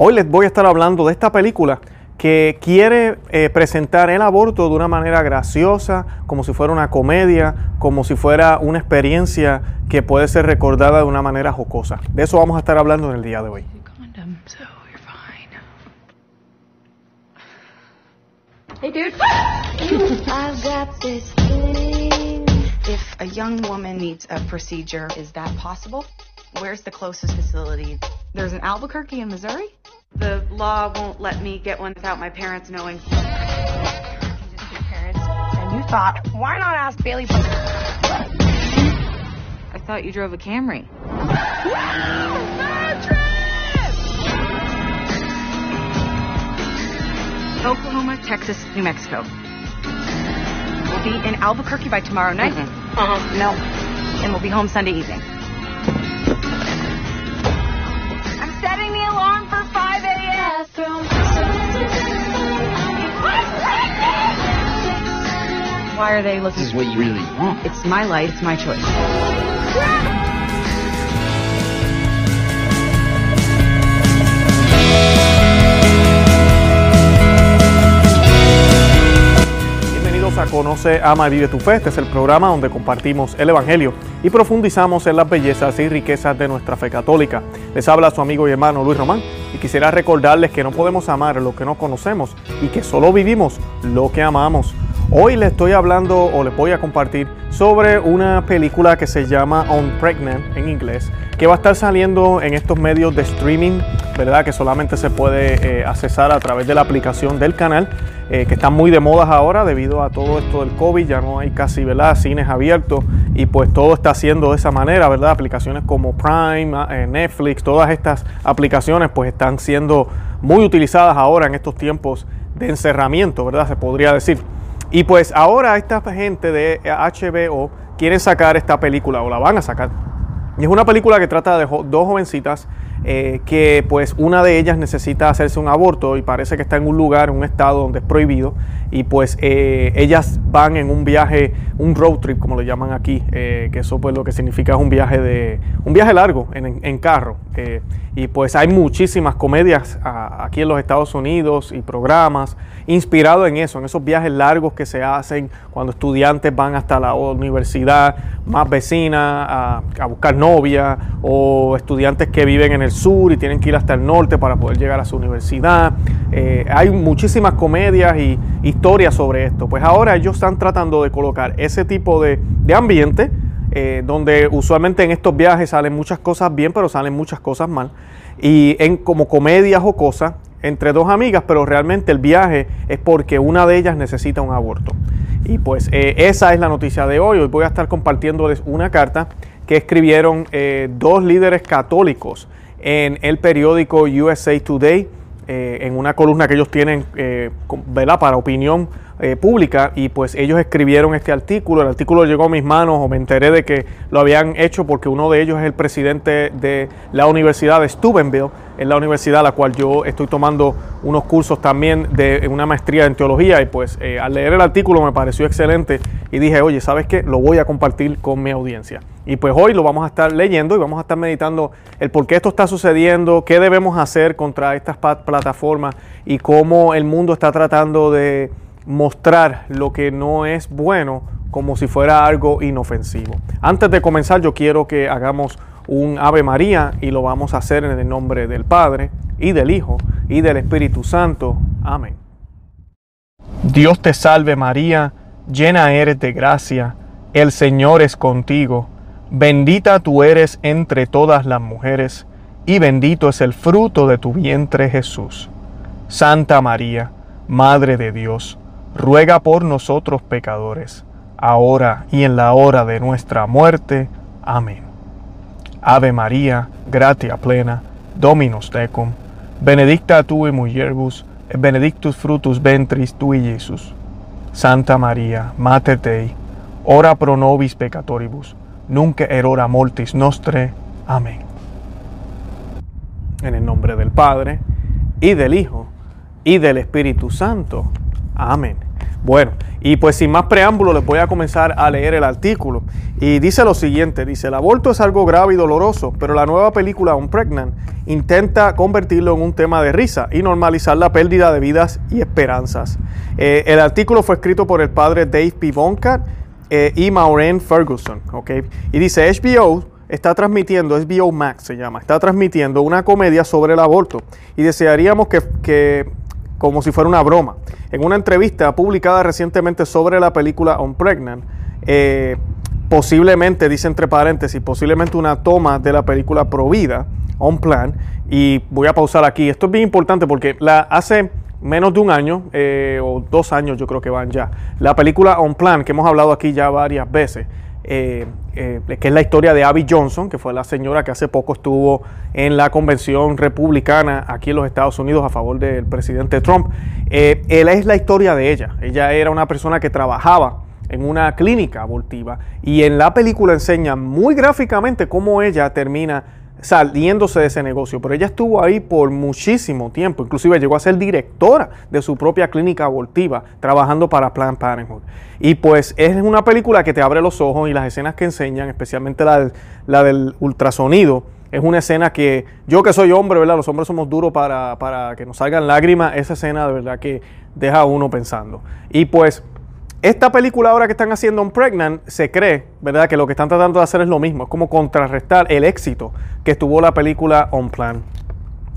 Hoy les voy a estar hablando de esta película que quiere eh, presentar el aborto de una manera graciosa, como si fuera una comedia, como si fuera una experiencia que puede ser recordada de una manera jocosa. De eso vamos a estar hablando en el día de hoy. Hey, dude. I've got this feeling. If a young woman needs a procedure, is that possible? Where's the closest facility? There's an Albuquerque in Missouri? The law won't let me get one without my parents knowing. parents, and you thought, why not ask Bailey? I thought you drove a Camry. Oklahoma, Texas, New Mexico. We'll be in Albuquerque by tomorrow night. Uh-huh. No. And we'll be home Sunday evening. Why are they looking? This is what you really want. It's my life. It's my choice. Bienvenidos a Conoce, Ama y Vive tu Fe. Este es el programa donde compartimos el Evangelio y profundizamos en las bellezas y riquezas de nuestra fe católica. Les habla su amigo y hermano Luis Román y quisiera recordarles que no podemos amar lo que no conocemos y que solo vivimos lo que amamos. Hoy les estoy hablando o les voy a compartir sobre una película que se llama On Pregnant en inglés, que va a estar saliendo en estos medios de streaming, ¿verdad? Que solamente se puede eh, accesar a través de la aplicación del canal, eh, que están muy de moda ahora debido a todo esto del COVID, ya no hay casi, ¿verdad? Cines abiertos y pues todo está haciendo de esa manera, ¿verdad? Aplicaciones como Prime, eh, Netflix, todas estas aplicaciones pues están siendo muy utilizadas ahora en estos tiempos de encerramiento, ¿verdad? Se podría decir. Y pues ahora esta gente de HBO quieren sacar esta película o la van a sacar. Y es una película que trata de dos jovencitas eh, que pues una de ellas necesita hacerse un aborto y parece que está en un lugar, un estado donde es prohibido. Y pues eh, ellas van en un viaje, un road trip como lo llaman aquí, eh, que eso pues lo que significa es un viaje de un viaje largo en, en- carro. eh, y pues hay muchísimas comedias aquí en los Estados Unidos y programas inspirados en eso, en esos viajes largos que se hacen cuando estudiantes van hasta la universidad más vecina a, buscar novia o estudiantes que viven en el sur y tienen que ir hasta el norte para poder llegar a su universidad. Eh, hay muchísimas comedias y historias sobre esto. Pues ahora ellos están tratando de colocar ese tipo de, de ambiente eh, donde usualmente en estos viajes salen muchas cosas bien, pero salen muchas cosas mal. Y en como comedias o cosas entre dos amigas, pero realmente el viaje es porque una de ellas necesita un aborto. Y pues eh, esa es la noticia de hoy. Hoy voy a estar compartiéndoles una carta que escribieron eh, dos líderes católicos en el periódico USA Today, eh, en una columna que ellos tienen con- para opinión eh, pública y pues ellos escribieron este artículo, el artículo llegó a mis manos o me enteré de que lo habían hecho porque uno de ellos es el presidente de la Universidad de Steubenville, es la universidad a la cual yo estoy tomando unos cursos también de una maestría en teología y pues eh, al leer el artículo me pareció excelente y dije, oye, ¿sabes qué? Lo voy a compartir con mi audiencia. Y pues hoy lo vamos a estar leyendo y vamos a estar meditando el por qué esto está sucediendo, qué debemos hacer contra estas plataformas y cómo el mundo está tratando de mostrar lo que no es bueno como si fuera algo inofensivo. Antes de comenzar yo quiero que hagamos un Ave María y lo vamos a hacer en el nombre del Padre y del Hijo y del Espíritu Santo. Amén. Dios te salve María, llena eres de gracia, el Señor es contigo, bendita tú eres entre todas las mujeres, y bendito es el fruto de tu vientre Jesús. Santa María, Madre de Dios, ruega por nosotros pecadores, ahora y en la hora de nuestra muerte. Amén. Ave María, gratia plena, Dominus tecum, benedicta tu in et benedictus fructus ventris tui, Iesus. Santa María, Mater Dei, ora pro nobis peccatoribus, nunc et hora mortis nostre. Amén. En el nombre del Padre, y del Hijo, y del Espíritu Santo. Amén. Bueno, y pues sin más preámbulo les voy a comenzar a leer el artículo. Y dice lo siguiente, dice, el aborto es algo grave y doloroso, pero la nueva película On Pregnant intenta convertirlo en un tema de risa y normalizar la pérdida de vidas y esperanzas. Eh, el artículo fue escrito por el padre Dave P. Boncat eh, y Maureen Ferguson, ¿ok? Y dice, HBO está transmitiendo, HBO Max se llama, está transmitiendo una comedia sobre el aborto y desearíamos que, que como si fuera una broma. En una entrevista publicada recientemente sobre la película On Pregnant, eh, posiblemente, dice entre paréntesis, posiblemente una toma de la película Provida, On Plan, y voy a pausar aquí. Esto es bien importante porque la, hace menos de un año, eh, o dos años yo creo que van ya, la película On Plan, que hemos hablado aquí ya varias veces, eh, eh, que es la historia de Abby Johnson, que fue la señora que hace poco estuvo en la convención republicana aquí en los Estados Unidos a favor del presidente Trump. Eh, él es la historia de ella. Ella era una persona que trabajaba en una clínica abortiva y en la película enseña muy gráficamente cómo ella termina saliéndose de ese negocio, pero ella estuvo ahí por muchísimo tiempo, inclusive llegó a ser directora de su propia clínica abortiva, trabajando para Planned Parenthood. Y pues es una película que te abre los ojos y las escenas que enseñan, especialmente la del, la del ultrasonido, es una escena que yo que soy hombre, ¿verdad? Los hombres somos duros para, para que nos salgan lágrimas, esa escena de verdad que deja a uno pensando. Y pues esta película ahora que están haciendo en Pregnant, se cree, ¿verdad?, que lo que están tratando de hacer es lo mismo, es como contrarrestar el éxito que tuvo la película On Plan.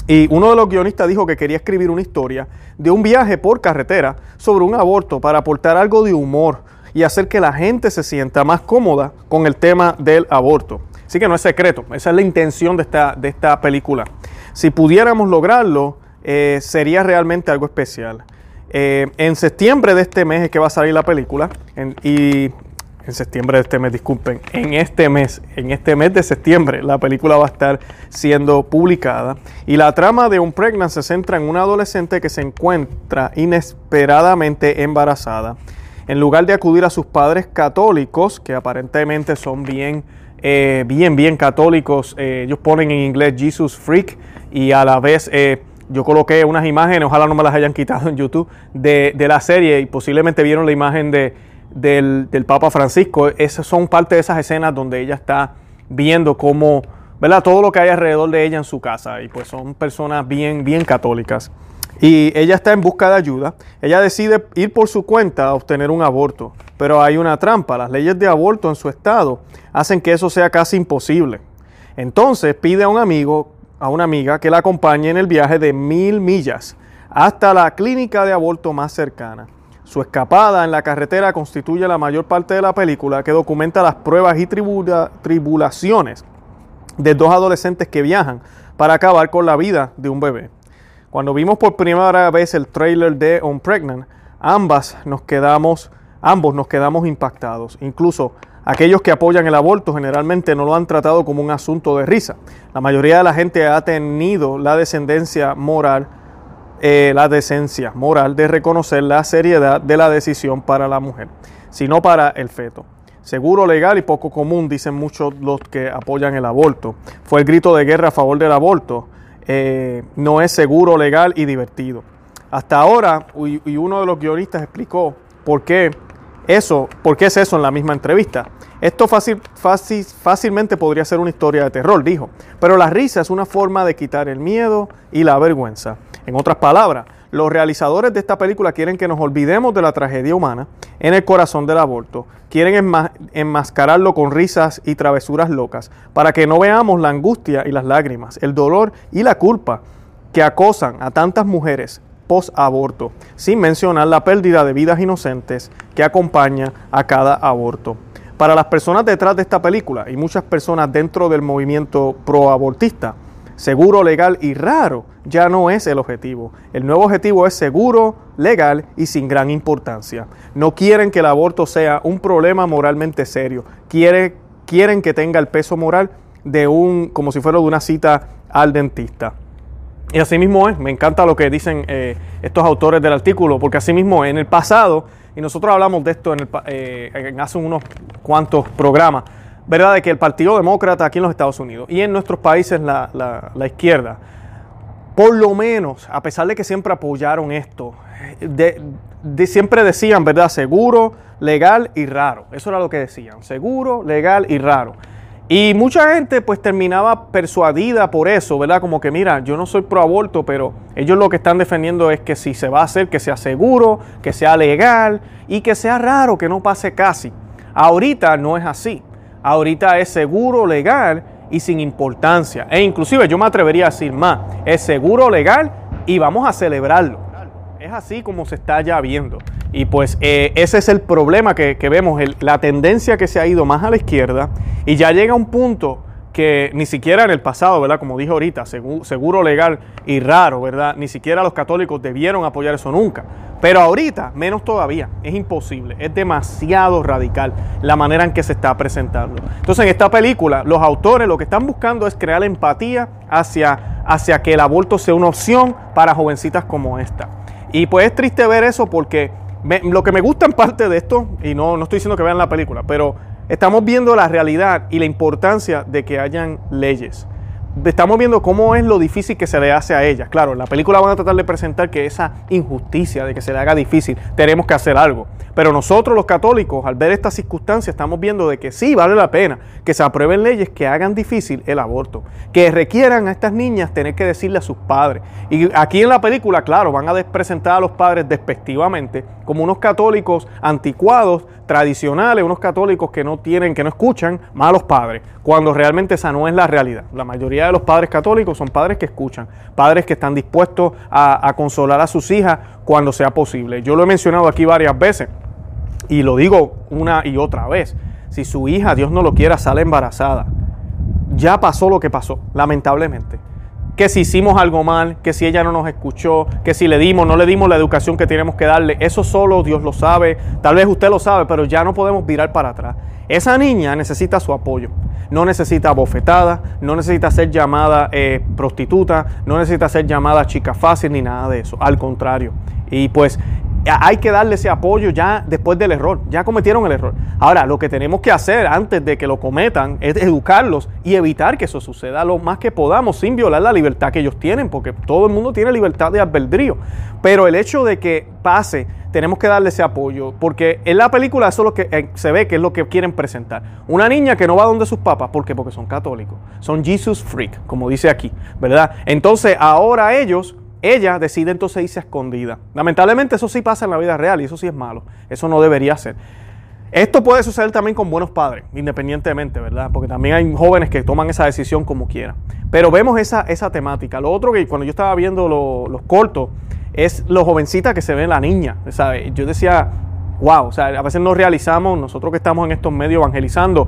Y uno de los guionistas dijo que quería escribir una historia de un viaje por carretera sobre un aborto para aportar algo de humor y hacer que la gente se sienta más cómoda con el tema del aborto. Así que no es secreto, esa es la intención de esta, de esta película. Si pudiéramos lograrlo, eh, sería realmente algo especial. Eh, en septiembre de este mes es que va a salir la película. y en septiembre de este mes, disculpen, en este mes, en este mes de septiembre, la película va a estar siendo publicada. Y la trama de un pregnant se centra en una adolescente que se encuentra inesperadamente embarazada. En lugar de acudir a sus padres católicos, que aparentemente son bien, eh, bien, bien católicos, eh, ellos ponen en inglés Jesus Freak y a la vez yo coloqué unas imágenes, ojalá no me las hayan quitado en YouTube, de, la serie y posiblemente vieron la imagen de, del, Papa Francisco. Esas son parte de esas escenas donde ella está viendo cómo, ¿verdad? Todo lo que hay alrededor de ella en su casa. Y pues son personas bien, bien católicas. Y ella está en busca de ayuda. Ella decide ir por su cuenta a obtener un aborto. Pero hay una trampa. Las leyes de aborto en su estado hacen que eso sea casi imposible. Entonces pide a un amigo a una amiga que la acompañe en el viaje de mil millas hasta la clínica de aborto más cercana. Su escapada en la carretera constituye la mayor parte de la película que documenta las pruebas y tribulaciones de dos adolescentes que viajan para acabar con la vida de un bebé. Cuando vimos por primera vez el trailer de On Pregnant, ambas nos quedamos, ambos nos quedamos impactados. Incluso Aquellos que apoyan el aborto generalmente no lo han tratado como un asunto de risa. La mayoría de la gente ha tenido la descendencia moral, eh, la decencia moral de reconocer la seriedad de la decisión para la mujer, sino para el feto. Seguro, legal y poco común, dicen muchos los que apoyan el aborto. Fue el grito de guerra a favor del aborto. Eh, no es seguro, legal y divertido. Hasta ahora, y uno de los guionistas explicó por qué eso, ¿por qué es eso en la misma entrevista? Esto fácil, fácil, fácilmente podría ser una historia de terror, dijo, pero la risa es una forma de quitar el miedo y la vergüenza. En otras palabras, los realizadores de esta película quieren que nos olvidemos de la tragedia humana en el corazón del aborto. Quieren enmascararlo con risas y travesuras locas para que no veamos la angustia y las lágrimas, el dolor y la culpa que acosan a tantas mujeres post-aborto, sin mencionar la pérdida de vidas inocentes que acompaña a cada aborto. Para las personas detrás de esta película y muchas personas dentro del movimiento pro-abortista, seguro, legal y raro ya no es el objetivo. El nuevo objetivo es seguro, legal y sin gran importancia. No quieren que el aborto sea un problema moralmente serio. Quieren, quieren que tenga el peso moral de un, como si fuera de una cita al dentista. Y así mismo es, me encanta lo que dicen eh, estos autores del artículo, porque así mismo en el pasado, y nosotros hablamos de esto en, el, eh, hace unos cuantos programas, ¿verdad? De que el Partido Demócrata aquí en los Estados Unidos y en nuestros países la, la, izquierda por lo menos, a pesar de que siempre apoyaron esto, de- siempre decían, ¿verdad? Seguro, legal y raro. Eso era lo que decían, seguro, legal y raro. Y mucha gente pues terminaba persuadida por eso, ¿verdad? Como que mira, yo no soy pro aborto, pero ellos lo que están defendiendo es que si se va a hacer, que sea seguro, que sea legal y que sea raro, que no pase casi. Ahorita no es así. Ahorita es seguro, legal y sin importancia. E inclusive yo me atrevería a decir más, es seguro, legal y vamos a celebrarlo. Es así como se está ya viendo. Y pues eh, ese es el problema que, que vemos, la tendencia que se ha ido más a la izquierda y ya llega un punto que ni siquiera en el pasado, ¿verdad? Como dije ahorita, segu- seguro, legal y raro, ¿verdad? Ni siquiera los católicos debieron apoyar eso nunca. Pero ahorita, menos todavía, es imposible, es demasiado radical la manera en que se está presentando. Entonces, en esta película, los autores lo que están buscando es crear empatía hacia, hacia que el aborto sea una opción para jovencitas como esta. Y pues es triste ver eso porque me- lo que me gusta en parte de esto, y no, no estoy diciendo que vean la película, pero estamos viendo la realidad y la importancia de que hayan leyes. Estamos viendo cómo es lo difícil que se le hace a ellas. Claro, en la película van a tratar de presentar que esa injusticia de que se le haga difícil, tenemos que hacer algo. Pero nosotros los católicos, al ver estas circunstancias, estamos viendo de que sí vale la pena que se aprueben leyes que hagan difícil el aborto, que requieran a estas niñas tener que decirle a sus padres. Y aquí en la película, claro, van a presentar a los padres despectivamente como unos católicos anticuados, tradicionales, unos católicos que no tienen, que no escuchan, malos padres, cuando realmente esa no es la realidad. La mayoría de los padres católicos son padres que escuchan, padres que están dispuestos a, a consolar a sus hijas cuando sea posible. Yo lo he mencionado aquí varias veces y lo digo una y otra vez. Si su hija, Dios no lo quiera, sale embarazada, ya pasó lo que pasó, lamentablemente. Que si hicimos algo mal, que si ella no nos escuchó, que si le dimos, no le dimos la educación que tenemos que darle, eso solo Dios lo sabe, tal vez usted lo sabe, pero ya no podemos virar para atrás. Esa niña necesita su apoyo, no necesita bofetada, no necesita ser llamada eh, prostituta, no necesita ser llamada chica fácil ni nada de eso, al contrario. Y pues hay que darle ese apoyo ya después del error. Ya cometieron el error. Ahora, lo que tenemos que hacer antes de que lo cometan es educarlos y evitar que eso suceda lo más que podamos sin violar la libertad que ellos tienen, porque todo el mundo tiene libertad de albedrío. Pero el hecho de que pase, tenemos que darle ese apoyo, porque en la película eso es lo que eh, se ve que es lo que quieren presentar. Una niña que no va donde sus papás, ¿por qué? Porque son católicos. Son Jesus freak, como dice aquí, ¿verdad? Entonces, ahora ellos ella decide entonces irse a escondida. Lamentablemente eso sí pasa en la vida real y eso sí es malo. Eso no debería ser. Esto puede suceder también con buenos padres, independientemente, ¿verdad? Porque también hay jóvenes que toman esa decisión como quieran. Pero vemos esa, esa temática. Lo otro que cuando yo estaba viendo lo- los cortos es lo jovencita que se ve la niña. Yo decía, wow, o sea, a veces no realizamos, nosotros que estamos en estos medios evangelizando,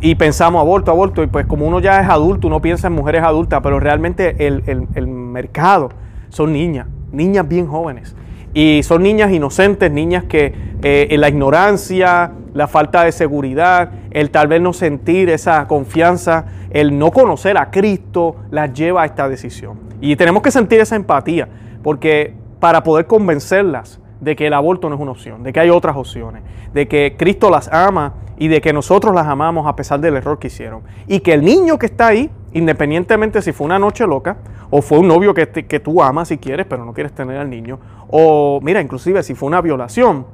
y pensamos aborto, aborto, y pues como uno ya es adulto, uno piensa en mujeres adultas, pero realmente el- el mercado son niñas, niñas bien jóvenes. Y son niñas inocentes, niñas que eh, en la ignorancia, la falta de seguridad, el tal vez no sentir esa confianza, el no conocer a Cristo, las lleva a esta decisión. Y tenemos que sentir esa empatía, porque para poder convencerlas de que el aborto no es una opción, de que hay otras opciones, de que Cristo las ama y de que nosotros las amamos a pesar del error que hicieron. Y que el niño que está ahí, independientemente si fue una noche loca o fue un novio que, que tú amas si quieres, pero no quieres tener al niño, o mira, inclusive si fue una violación,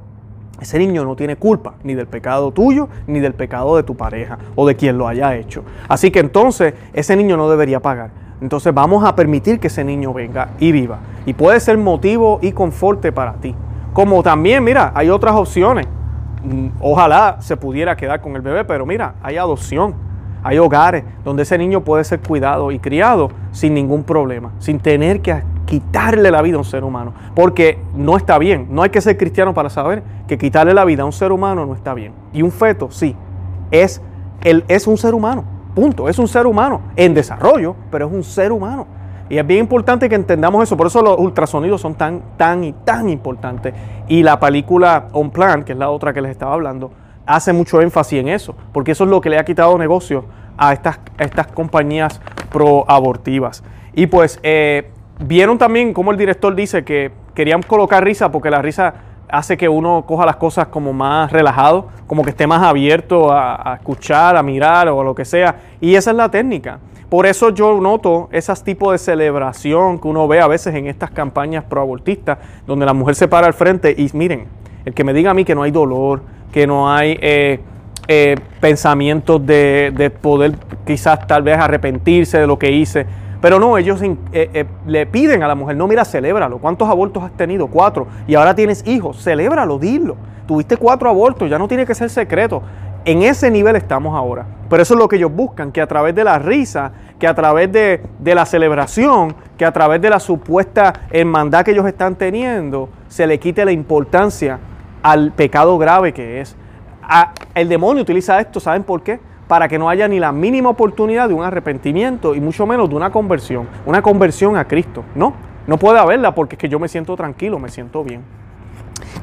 ese niño no tiene culpa ni del pecado tuyo ni del pecado de tu pareja o de quien lo haya hecho. Así que entonces ese niño no debería pagar. Entonces vamos a permitir que ese niño venga y viva. Y puede ser motivo y conforte para ti. Como también, mira, hay otras opciones. Mm, Ojalá se pudiera quedar con el bebé, pero mira, hay adopción. Hay hogares donde ese niño puede ser cuidado y criado sin ningún problema, sin tener que quitarle la vida a un ser humano. Porque no está bien. No hay que ser cristiano para saber que quitarle la vida a un ser humano no está bien. Y un feto, sí, es, el, es un ser humano. Punto. Es un ser humano en desarrollo, pero es un ser humano. Y es bien importante que entendamos eso. Por eso los ultrasonidos son tan, tan y tan importantes. Y la película On Plan, que es la otra que les estaba hablando, hace mucho énfasis en eso. Porque eso es lo que le ha quitado negocio a estas, a estas compañías pro-abortivas. Y pues eh, vieron también cómo el director dice que querían colocar risa porque la risa hace que uno coja las cosas como más relajado, como que esté más abierto a, a escuchar, a mirar o lo que sea. Y esa es la técnica. Por eso yo noto esas tipos de celebración que uno ve a veces en estas campañas proabortistas, donde la mujer se para al frente y miren, el que me diga a mí que no hay dolor, que no hay eh, eh, pensamientos de, de poder quizás tal vez arrepentirse de lo que hice, pero no, ellos eh, eh, le piden a la mujer, no, mira, celébralo. ¿Cuántos abortos has tenido? Cuatro. Y ahora tienes hijos, celébralo, dilo. Tuviste cuatro abortos, ya no tiene que ser secreto. En ese nivel estamos ahora. Pero eso es lo que ellos buscan, que a través de la risa, que a través de, la celebración, que a través de la supuesta hermandad que ellos están teniendo, se le quite la importancia al pecado grave que es. A- el demonio utiliza esto, ¿saben por qué? Para que no haya ni la mínima oportunidad de un arrepentimiento y mucho menos de una conversión, una conversión a Cristo. No, no puede haberla porque es que yo me siento tranquilo, me siento bien.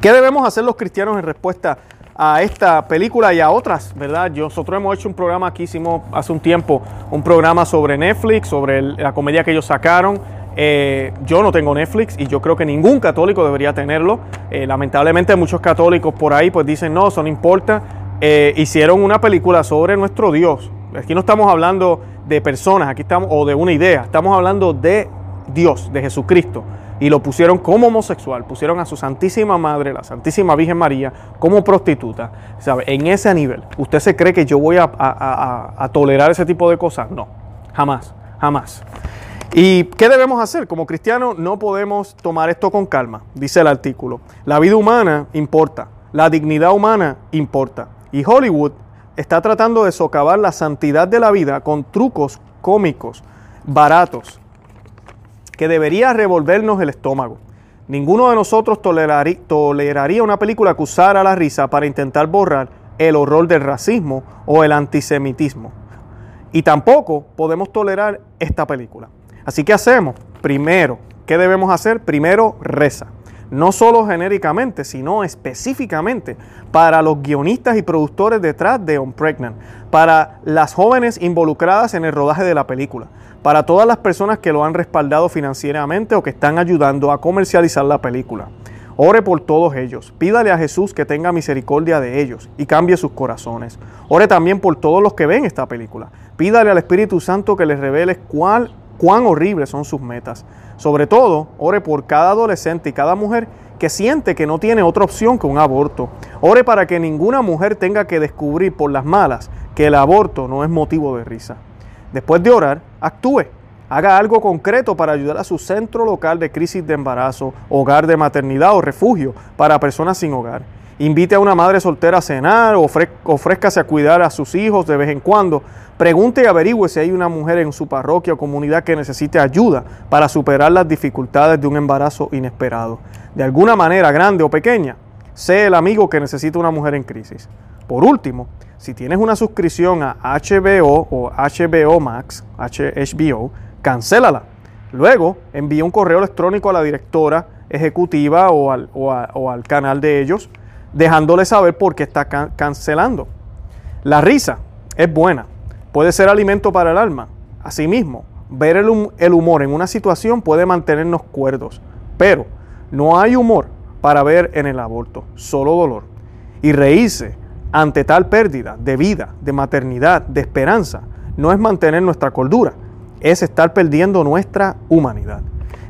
¿Qué debemos hacer los cristianos en respuesta a esta película y a otras, verdad? Nosotros hemos hecho un programa aquí, hicimos hace un tiempo un programa sobre Netflix, sobre la comedia que ellos sacaron. Eh, yo no tengo Netflix y yo creo que ningún católico debería tenerlo. Eh, lamentablemente muchos católicos por ahí pues dicen no, eso no importa. Eh, hicieron una película sobre nuestro Dios. Aquí no estamos hablando de personas, aquí estamos, o de una idea, estamos hablando de Dios, de Jesucristo. Y lo pusieron como homosexual, pusieron a su Santísima Madre, la Santísima Virgen María, como prostituta. ¿Sabe? En ese nivel, ¿usted se cree que yo voy a, a- tolerar ese tipo de cosas? No, jamás, jamás. ¿Y qué debemos hacer? Como cristianos no podemos tomar esto con calma, dice el artículo. La vida humana importa, la dignidad humana importa. Y Hollywood está tratando de socavar la santidad de la vida con trucos cómicos, baratos, que debería revolvernos el estómago. Ninguno de nosotros toleraría una película que usara la risa para intentar borrar el horror del racismo o el antisemitismo. Y tampoco podemos tolerar esta película. Así que hacemos, primero, ¿qué debemos hacer? Primero, reza. No solo genéricamente, sino específicamente para los guionistas y productores detrás de On Pregnant, para las jóvenes involucradas en el rodaje de la película, para todas las personas que lo han respaldado financieramente o que están ayudando a comercializar la película. Ore por todos ellos. Pídale a Jesús que tenga misericordia de ellos y cambie sus corazones. Ore también por todos los que ven esta película. Pídale al Espíritu Santo que les revele cuán horribles son sus metas. Sobre todo, ore por cada adolescente y cada mujer que siente que no tiene otra opción que un aborto. Ore para que ninguna mujer tenga que descubrir por las malas que el aborto no es motivo de risa. Después de orar, actúe. Haga algo concreto para ayudar a su centro local de crisis de embarazo, hogar de maternidad o refugio para personas sin hogar. Invite a una madre soltera a cenar, ofre- ofrézcase a cuidar a sus hijos de vez en cuando. Pregunte y averigüe si hay una mujer en su parroquia o comunidad que necesite ayuda para superar las dificultades de un embarazo inesperado. De alguna manera, grande o pequeña, sé el amigo que necesita una mujer en crisis. Por último, si tienes una suscripción a HBO o HBO Max, HBO, cancélala. Luego, envía un correo electrónico a la directora ejecutiva o al, o al canal de ellos, dejándole saber por qué está can- cancelando. La risa es buena, puede ser alimento para el alma. Asimismo, ver el humor en una situación puede mantenernos cuerdos, pero no hay humor para ver en el aborto, solo dolor. Y reírse ante tal pérdida de vida, de maternidad, de esperanza, no es mantener nuestra cordura, es estar perdiendo nuestra humanidad.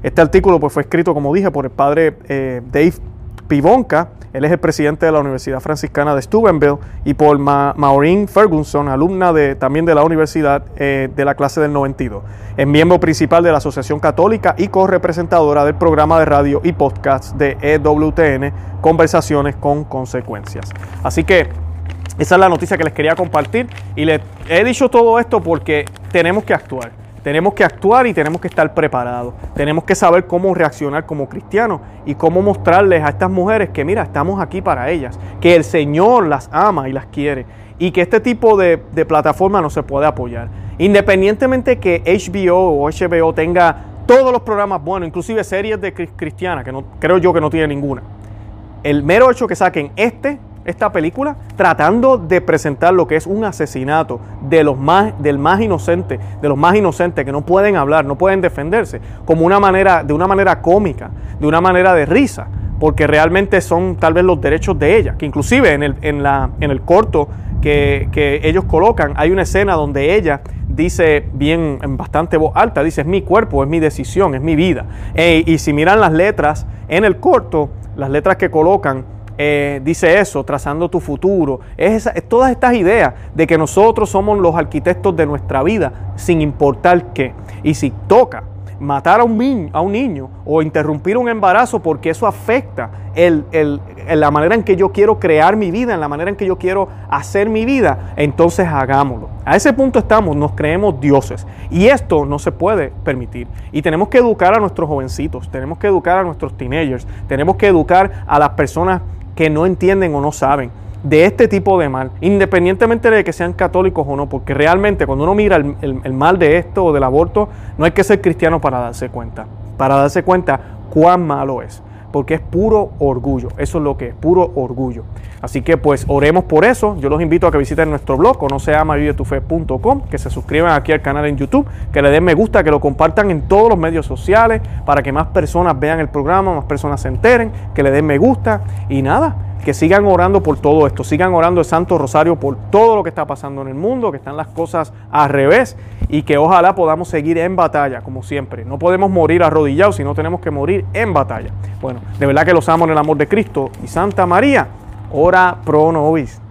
Este artículo pues, fue escrito, como dije, por el padre eh, Dave Pivonka, él es el presidente de la Universidad Franciscana de Steubenville, y por Ma- Maureen Ferguson, alumna de, también de la universidad eh, de la clase del 92. Es miembro principal de la Asociación Católica y co-representadora del programa de radio y podcast de EWTN, Conversaciones con Consecuencias. Así que esa es la noticia que les quería compartir y les he dicho todo esto porque tenemos que actuar. Tenemos que actuar y tenemos que estar preparados. Tenemos que saber cómo reaccionar como cristianos y cómo mostrarles a estas mujeres que, mira, estamos aquí para ellas, que el Señor las ama y las quiere y que este tipo de, plataforma no se puede apoyar. Independientemente que HBO o HBO tenga todos los programas buenos, inclusive series de cri- cristianas, que no, creo yo que no tiene ninguna el mero hecho que saquen este, esta película, tratando de presentar lo que es un asesinato de los más, del más inocente, de los más inocentes que no pueden hablar, no pueden defenderse, como una manera, de una manera cómica, de una manera de risa, porque realmente son tal vez los derechos de ella, que inclusive en el, en la, en el corto que, que ellos colocan hay una escena donde ella dice bien en bastante voz alta, dice, es mi cuerpo, es mi decisión, es mi vida. Y si miran las letras en el corto, las letras que colocan, eh, dice eso, trazando tu futuro. Es, esa- es todas estas ideas de que nosotros somos los arquitectos de nuestra vida, sin importar qué. Y si toca matar a un, niño, a un niño o interrumpir un embarazo porque eso afecta el, el- la manera en que yo quiero crear mi vida, en la manera en que yo quiero hacer mi vida, entonces hagámoslo. A ese punto estamos, nos creemos dioses. Y esto no se puede permitir. Y tenemos que educar a nuestros jovencitos, tenemos que educar a nuestros teenagers, tenemos que educar a las personas que no entienden o no saben de este tipo de mal, independientemente de que sean católicos o no, porque realmente cuando uno mira el, el- mal de esto o del aborto, no hay que ser cristiano para darse cuenta, para darse cuenta cuán malo es, porque es puro orgullo, eso es lo que es, puro orgullo. Así que pues oremos por eso, yo los invito a que visiten nuestro blog, conoceamavivetufe.com, que se suscriban aquí al canal en YouTube, que le den me gusta, que lo compartan en todos los medios sociales, para que más personas vean el programa, más personas se enteren, que le den me gusta. Y nada, que sigan orando por todo esto, sigan orando el Santo Rosario por todo lo que está pasando en el mundo, que están las cosas al revés y que ojalá podamos seguir en batalla, como siempre. No podemos morir arrodillados, sino tenemos que morir en batalla. Bueno, de verdad que los amo en el amor de Cristo y Santa María, ora pro nobis.